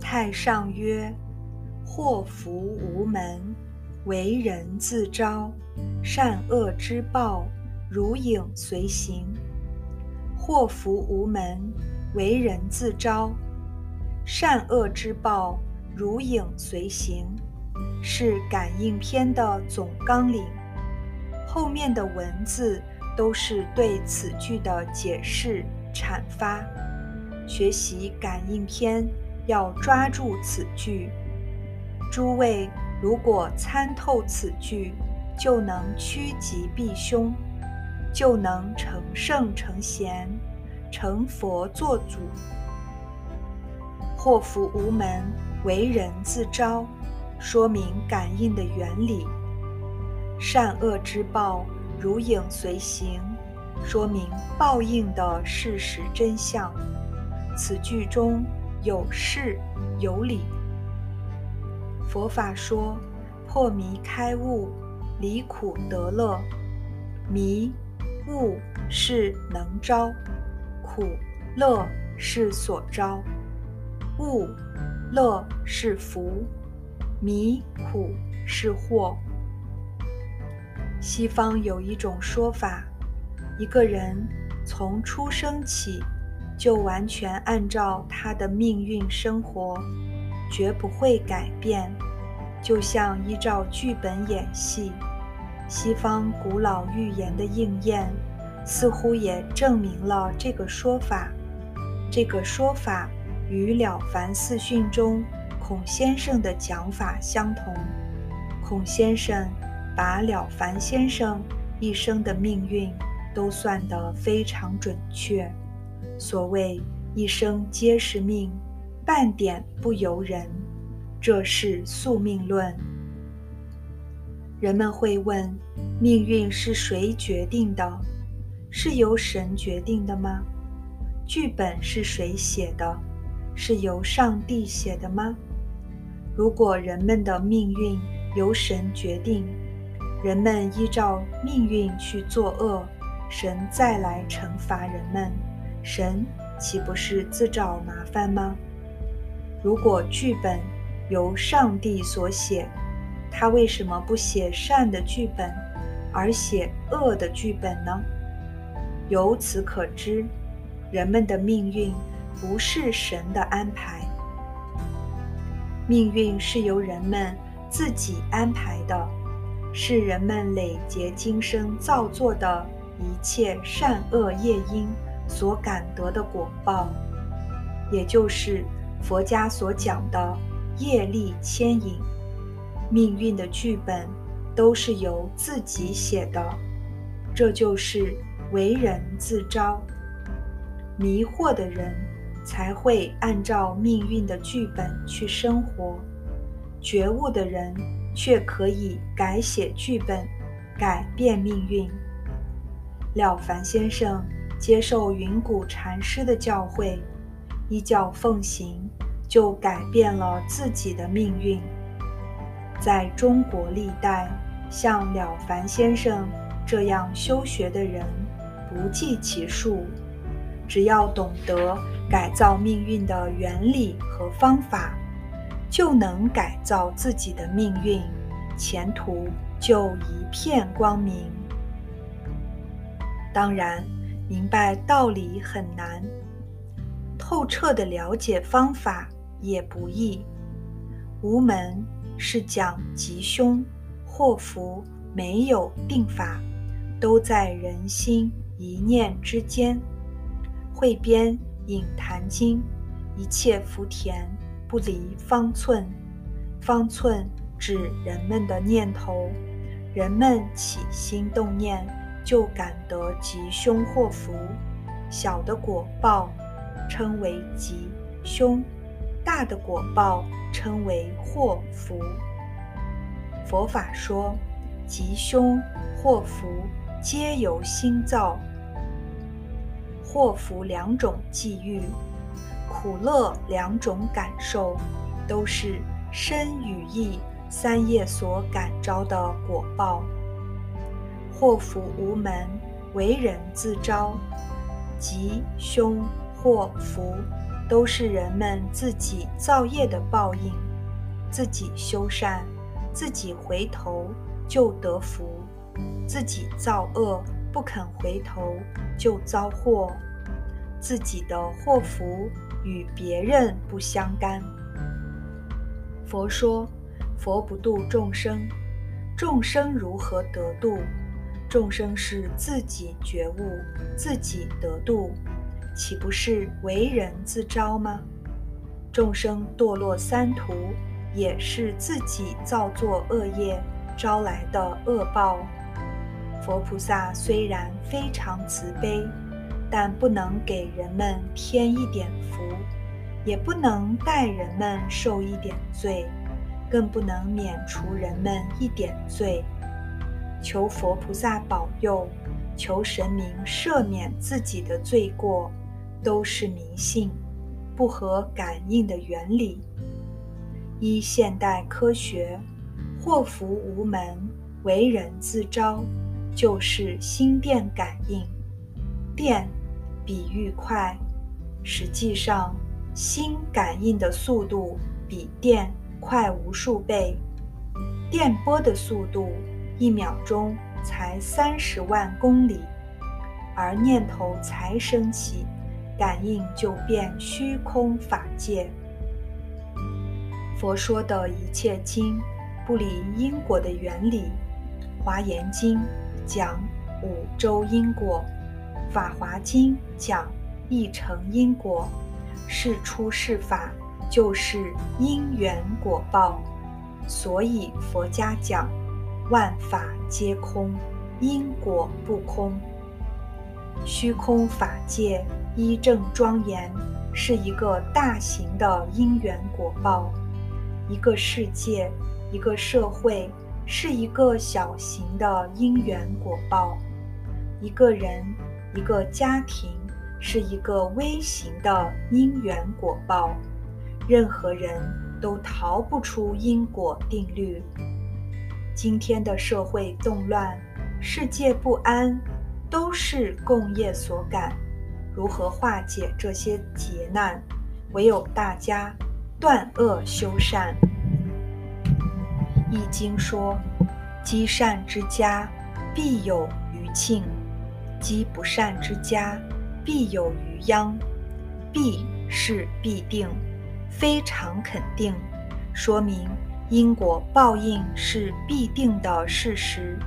太上曰：“祸福无门，为人自招。善恶之报，如影随形。祸福无门，为人自招。善恶之报，如影随形。”是感应篇的总纲领。后面的文字都是对此句的解释阐发。学习感应篇。要抓住此句，诸位如果参透此句，就能趋吉避凶，就能成圣成贤，成佛作祖。祸福无门，为人自招，说明感应的原理；善恶之报，如影随形，说明报应的事实真相。此句中。有事有理，佛法说破迷开悟，离苦得乐。迷悟是能招，苦乐是所招，悟乐是福，迷苦是祸。西方有一种说法，一个人从出生起。就完全按照他的命运生活，绝不会改变，就像依照剧本演戏。西方古老预言的应验，似乎也证明了这个说法。这个说法与《了凡四训》中孔先生的讲法相同。孔先生把了凡先生一生的命运都算得非常准确。所谓一生皆是命，半点不由人，这是宿命论。人们会问：命运是谁决定的？是由神决定的吗？剧本是谁写的？是由上帝写的吗？如果人们的命运由神决定，人们依照命运去作恶，神再来惩罚人们。神岂不是自找麻烦吗？如果剧本由上帝所写，他为什么不写善的剧本，而写恶的剧本呢？由此可知，人们的命运不是神的安排，命运是由人们自己安排的，是人们累劫今生造作的一切善恶业因。所感得的果报，也就是佛家所讲的业力牵引，命运的剧本都是由自己写的，这就是为人自招。迷惑的人才会按照命运的剧本去生活，觉悟的人却可以改写剧本，改变命运。了凡先生。接受云谷禅师的教诲，依教奉行，就改变了自己的命运。在中国历代，像了凡先生这样修学的人不计其数。只要懂得改造命运的原理和方法，就能改造自己的命运，前途就一片光明。当然。明白道理很难，透彻的了解方法也不易。无门是讲吉凶祸福，没有定法，都在人心一念之间。汇编《引坛经》，一切福田不离方寸，方寸指人们的念头，人们起心动念。就感得吉凶祸福，小的果报称为吉凶，大的果报称为祸福。佛法说，吉凶祸福皆由心造，祸福两种际遇，苦乐两种感受，都是身与意三业所感召的果报。祸福无门，为人自招。吉、凶、祸、福，都是人们自己造业的报应。自己修善，自己回头就得福；自己造恶，不肯回头就遭祸。自己的祸福与别人不相干。佛说：“佛不度众生，众生如何得度？众生是自己觉悟，自己得度，岂不是为人自招吗？众生堕落三途，也是自己造作恶业招来的恶报。佛菩萨虽然非常慈悲，但不能给人们添一点福。”也不能代人们受一点罪，更不能免除人们一点罪。求佛菩萨保佑，求神明赦免自己的罪过，都是迷信，不合感应的原理。依现代科学，祸福无门，为人自招，就是心电感应。电，比喻快，实际上。心感应的速度比电快无数倍，电波的速度一秒钟才三十万公里，而念头才升起，感应就变虚空法界。佛说的一切经不离因果的原理，《华严经》讲五洲因果，《法华经》讲一成因果。是出是法，就是因缘果报，所以佛家讲万法皆空，因果不空。虚空法界一正庄严，是一个大型的因缘果报；一个世界、一个社会，是一个小型的因缘果报；一个人、一个家庭。是一个微型的因缘果报，任何人都逃不出因果定律。今天的社会动乱，世界不安，都是共业所感。如何化解这些劫难？唯有大家断恶修善。易经说：“积善之家，必有余庆；积不善之家。”必有余殃，必是必定，非常肯定，说明因果报应是必定的事实。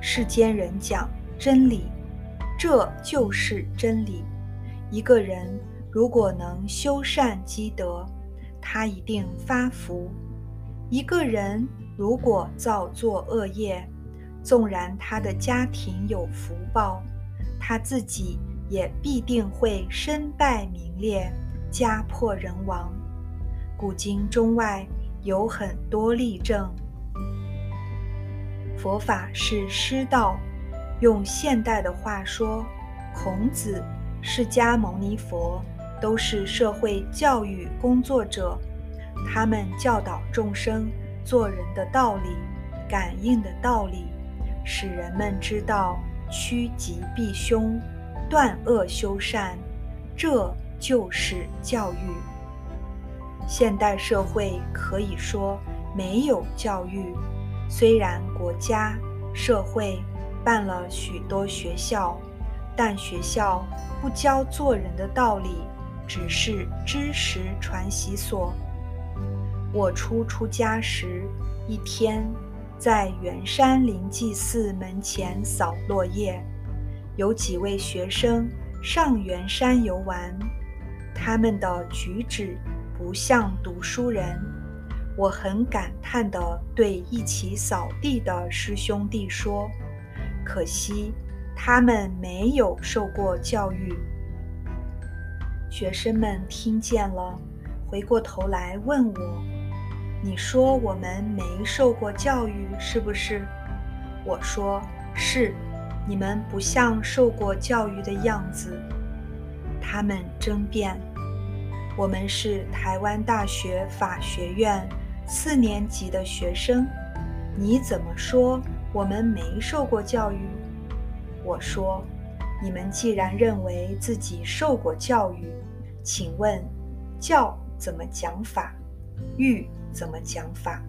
世间人讲真理，这就是真理。一个人如果能修善积德，他一定发福；一个人如果造作恶业，纵然他的家庭有福报，他自己。也必定会身败名裂、家破人亡。古今中外有很多例证。佛法是师道，用现代的话说，孔子、释迦牟尼佛都是社会教育工作者，他们教导众生做人的道理、感应的道理，使人们知道趋吉避凶。断恶修善，这就是教育。现代社会可以说没有教育，虽然国家、社会办了许多学校，但学校不教做人的道理，只是知识传习所。我初出家时，一天在圆山灵济寺门前扫落叶。有几位学生上圆山游玩，他们的举止不像读书人。我很感叹地对一起扫地的师兄弟说：“可惜他们没有受过教育。”学生们听见了，回过头来问我：“你说我们没受过教育，是不是？”我说：“是。”你们不像受过教育的样子。他们争辩：“我们是台湾大学法学院四年级的学生，你怎么说我们没受过教育？”我说：“你们既然认为自己受过教育，请问，教怎么讲法？育怎么讲法？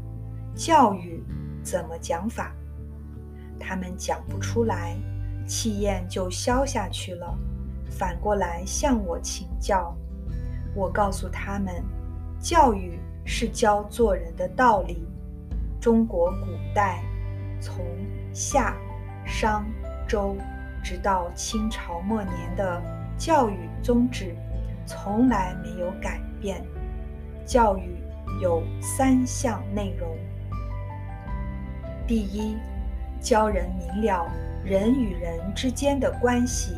教育怎么讲法？他们讲不出来，气焰就消下去了，反过来向我请教。我告诉他们，教育是教做人的道理。中国古代从夏、商、周，直到清朝末年的教育宗旨，从来没有改变。教育有三项内容：第一，教人明了人与人之间的关系，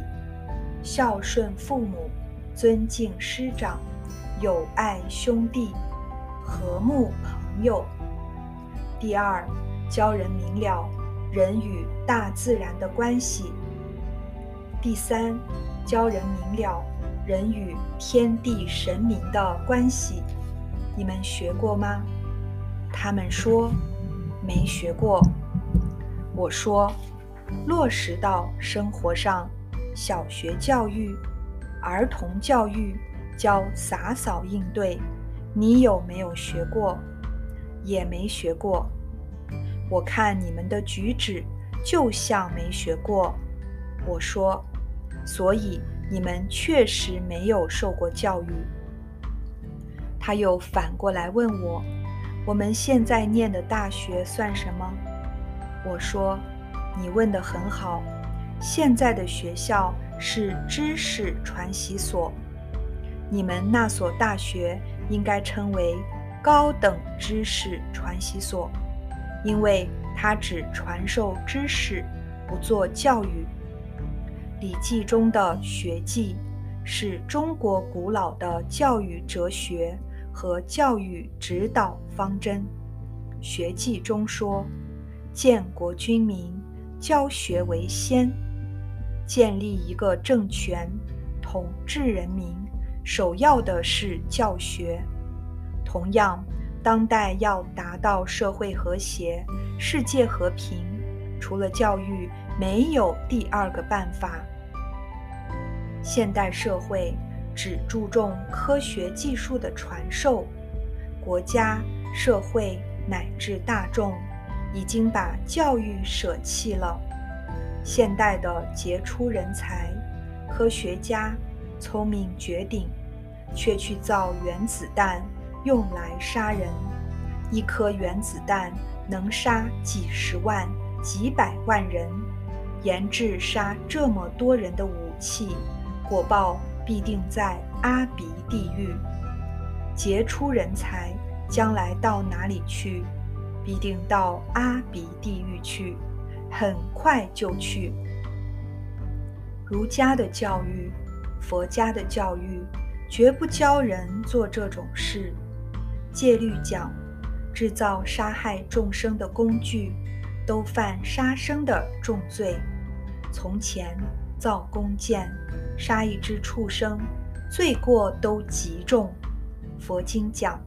孝顺父母，尊敬师长，友爱兄弟，和睦朋友。第二，教人明了人与大自然的关系；第三，教人明了人与天地神明的关系。你们学过吗？他们说没学过。我说落实到生活上，小学教育、儿童教育教洒扫应对，你有没有学过？也没学过，我看你们的举止就像没学过。我说，所以你们确实没有受过教育。他又反过来问我，我们现在念的大学算什么？我说，你问得很好，现在的学校是知识传习所，你们那所大学应该称为。高等知识传习所，因为它只传授知识，不做教育。《礼记》中的学记是中国古老的教育哲学和教育指导方针。学记中说：“建国君民，教学为先。”建立一个政权，统治人民，首要的是教学。同样，当代要达到社会和谐、世界和平，除了教育，没有第二个办法。现代社会只注重科学技术的传授，国家、社会乃至大众已经把教育舍弃了。现代的杰出人才、科学家聪明绝顶，却去造原子弹。用来杀人，一颗原子弹能杀几十万、几百万人。研制杀这么多人的武器，果报必定在阿鼻地狱。杰出人才将来到哪里去？必定到阿鼻地狱去，很快就去。儒家的教育、佛家的教育，绝不教人做这种事。戒律讲，制造杀害众生的工具，都犯杀生的重罪。从前造弓箭，杀一只畜生，罪过都极重。佛经讲，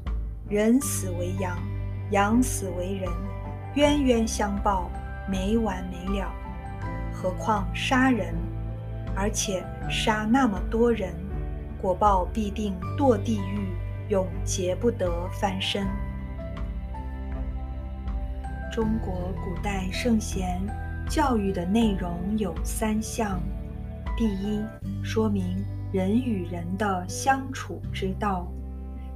人死为羊，羊死为人，冤冤相报，没完没了。何况杀人，而且杀那么多人，果报必定堕地狱。永劫不得翻身。中国古代圣贤教育的内容有三项：第一，说明人与人的相处之道。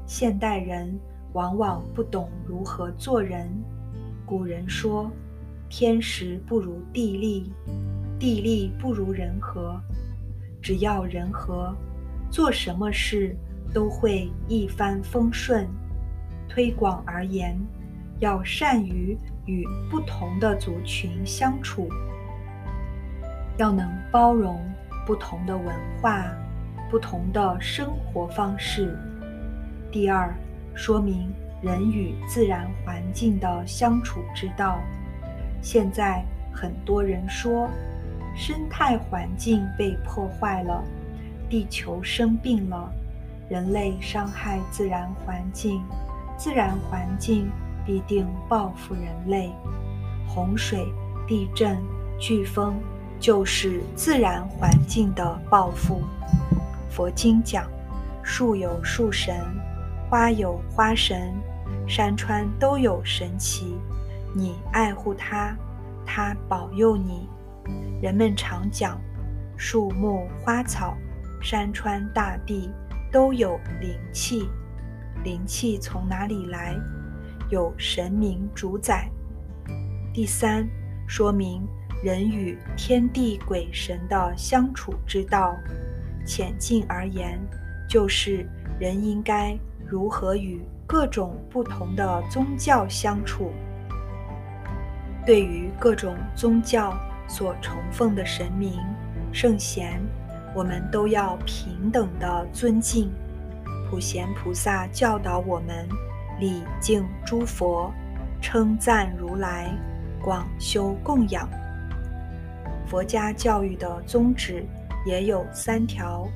现代人往往不懂如何做人。古人说：“天时不如地利，地利不如人和。”只要人和，做什么事？都会一帆风顺。推广而言，要善于与不同的族群相处，要能包容不同的文化、不同的生活方式。第二，说明人与自然环境的相处之道。现在很多人说，生态环境被破坏了，地球生病了。人类伤害自然环境，自然环境必定报复人类。洪水、地震、飓风就是自然环境的报复。佛经讲，树有树神，花有花神，山川都有神奇。你爱护它，它保佑你。人们常讲，树木花草、山川大地都有灵气。灵气从哪里来？有神明主宰。第三，说明人与天地鬼神的相处之道。浅近而言，就是人应该如何与各种不同的宗教相处。对于各种宗教所崇奉的神明、圣贤，我们都要平等的尊敬。普贤菩萨教导我们礼敬诸佛，称赞如来，广修供养。佛家教育的宗旨也有三条：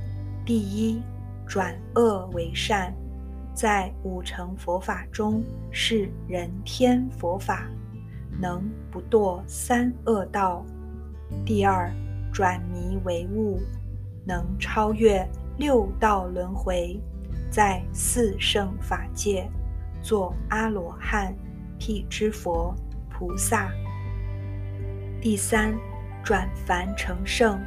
第一，转恶为善，在五乘佛法中是人天佛法，能不堕三恶道；第二，转迷为悟，能超越六道轮回。在四圣法界做阿罗汉、辟支佛、菩萨。第三，转凡成圣，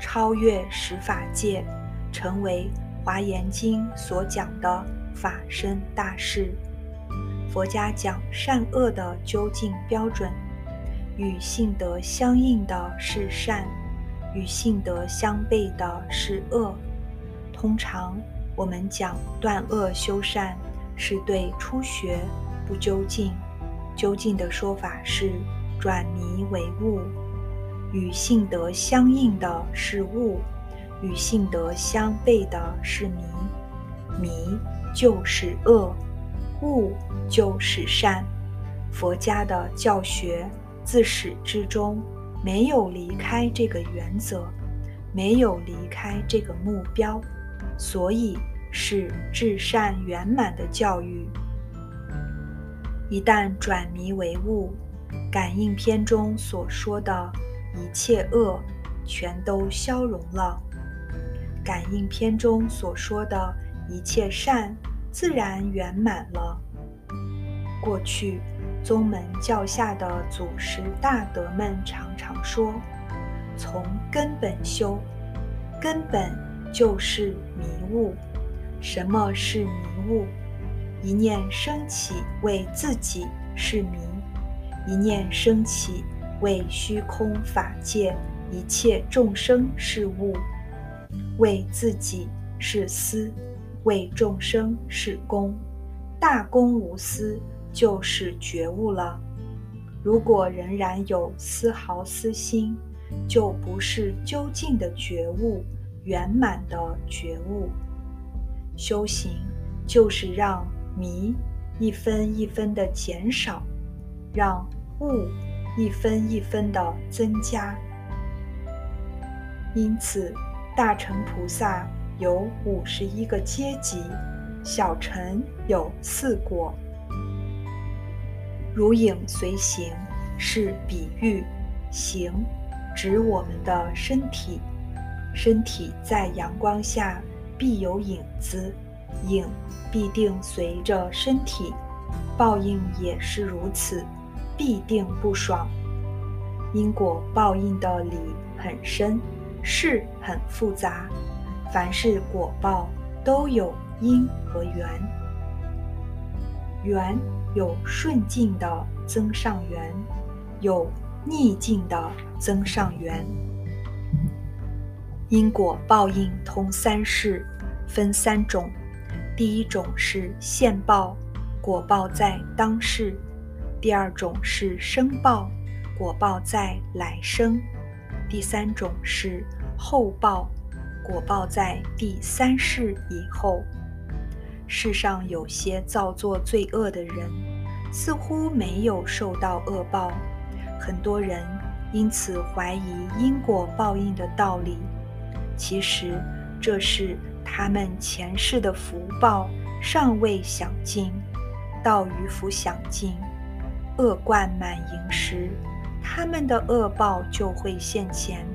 超越十法界，成为华严经所讲的法身大士。佛家讲善恶的究竟标准，与性德相应的是善，与性德相悖的是恶。通常。我们讲断恶修善，是对初学不究竟。究竟的说法是转迷为悟，与性德相应的是悟，与性德相悖的是迷。迷就是恶，悟就是善。佛家的教学自始至终没有离开这个原则，没有离开这个目标。所以是至善圆满的教育。一旦转迷为悟，感应篇中所说的一切恶全都消融了，感应篇中所说的一切善自然圆满了。过去宗门教下的祖师大德们常常说：“从根本修，根本。”就是迷雾。什么是迷雾？一念升起为自己是迷，一念升起为虚空法界一切众生是物。为自己是思，为众生是功。大功无私，就是觉悟了。如果仍然有丝毫私心，就不是究竟的觉悟。圆满的觉悟，修行就是让迷一分一分的减少，让悟一分一分的增加。因此，大乘菩萨有五十一个阶级，小乘有四果。如影随形是比喻，形指我们的身体。身体在阳光下必有影子，影必定随着身体，报应也是如此，必定不爽。因果报应的理很深，事很复杂，凡是果报都有因和缘，缘有顺境的增上缘，有逆境的增上缘。因果报应通三世，分三种。第一种是现报，果报在当世；第二种是生报，果报在来生；第三种是后报，果报在第三世以后。世上有些造作罪恶的人，似乎没有受到恶报，很多人因此怀疑因果报应的道理。其实，这是他们前世的福报尚未享尽，到余福享尽，恶贯满盈时，他们的恶报就会现前。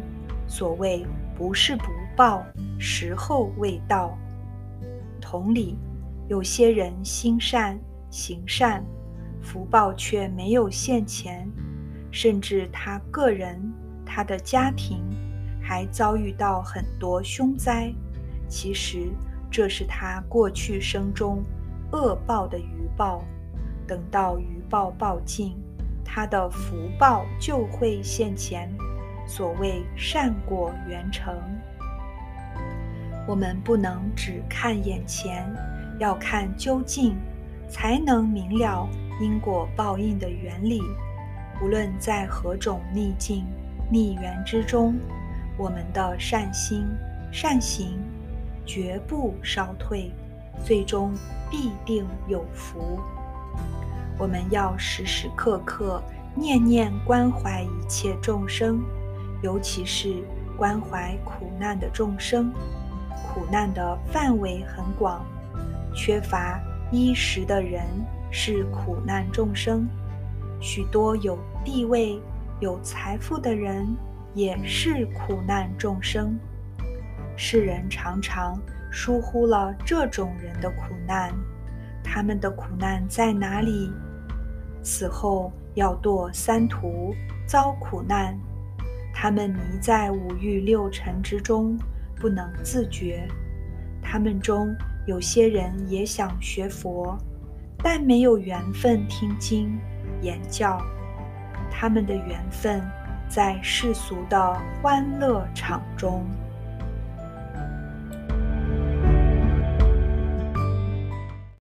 所谓不是不报，时候未到。同理，有些人心善行善，福报却没有现前，甚至他个人、他的家庭还遭遇到很多凶灾。其实这是他过去生中恶报的余报。等到余报报尽，他的福报就会现前。所谓善果圆成，我们不能只看眼前，要看究竟，才能明了因果报应的原理。无论在何种逆境、逆缘之中，我们的善心、善行绝不稍退，最终必定有福。我们要时时刻刻念念关怀一切众生。尤其是关怀苦难的众生，苦难的范围很广，缺乏衣食的人是苦难众生，许多有地位、有财富的人也是苦难众生。世人常常疏忽了这种人的苦难，他们的苦难在哪里？死后要堕三途，遭苦难。他们迷在五欲六尘之中，不能自觉。他们中有些人也想学佛，但没有缘分听经言教。他们的缘分在世俗的欢乐场中。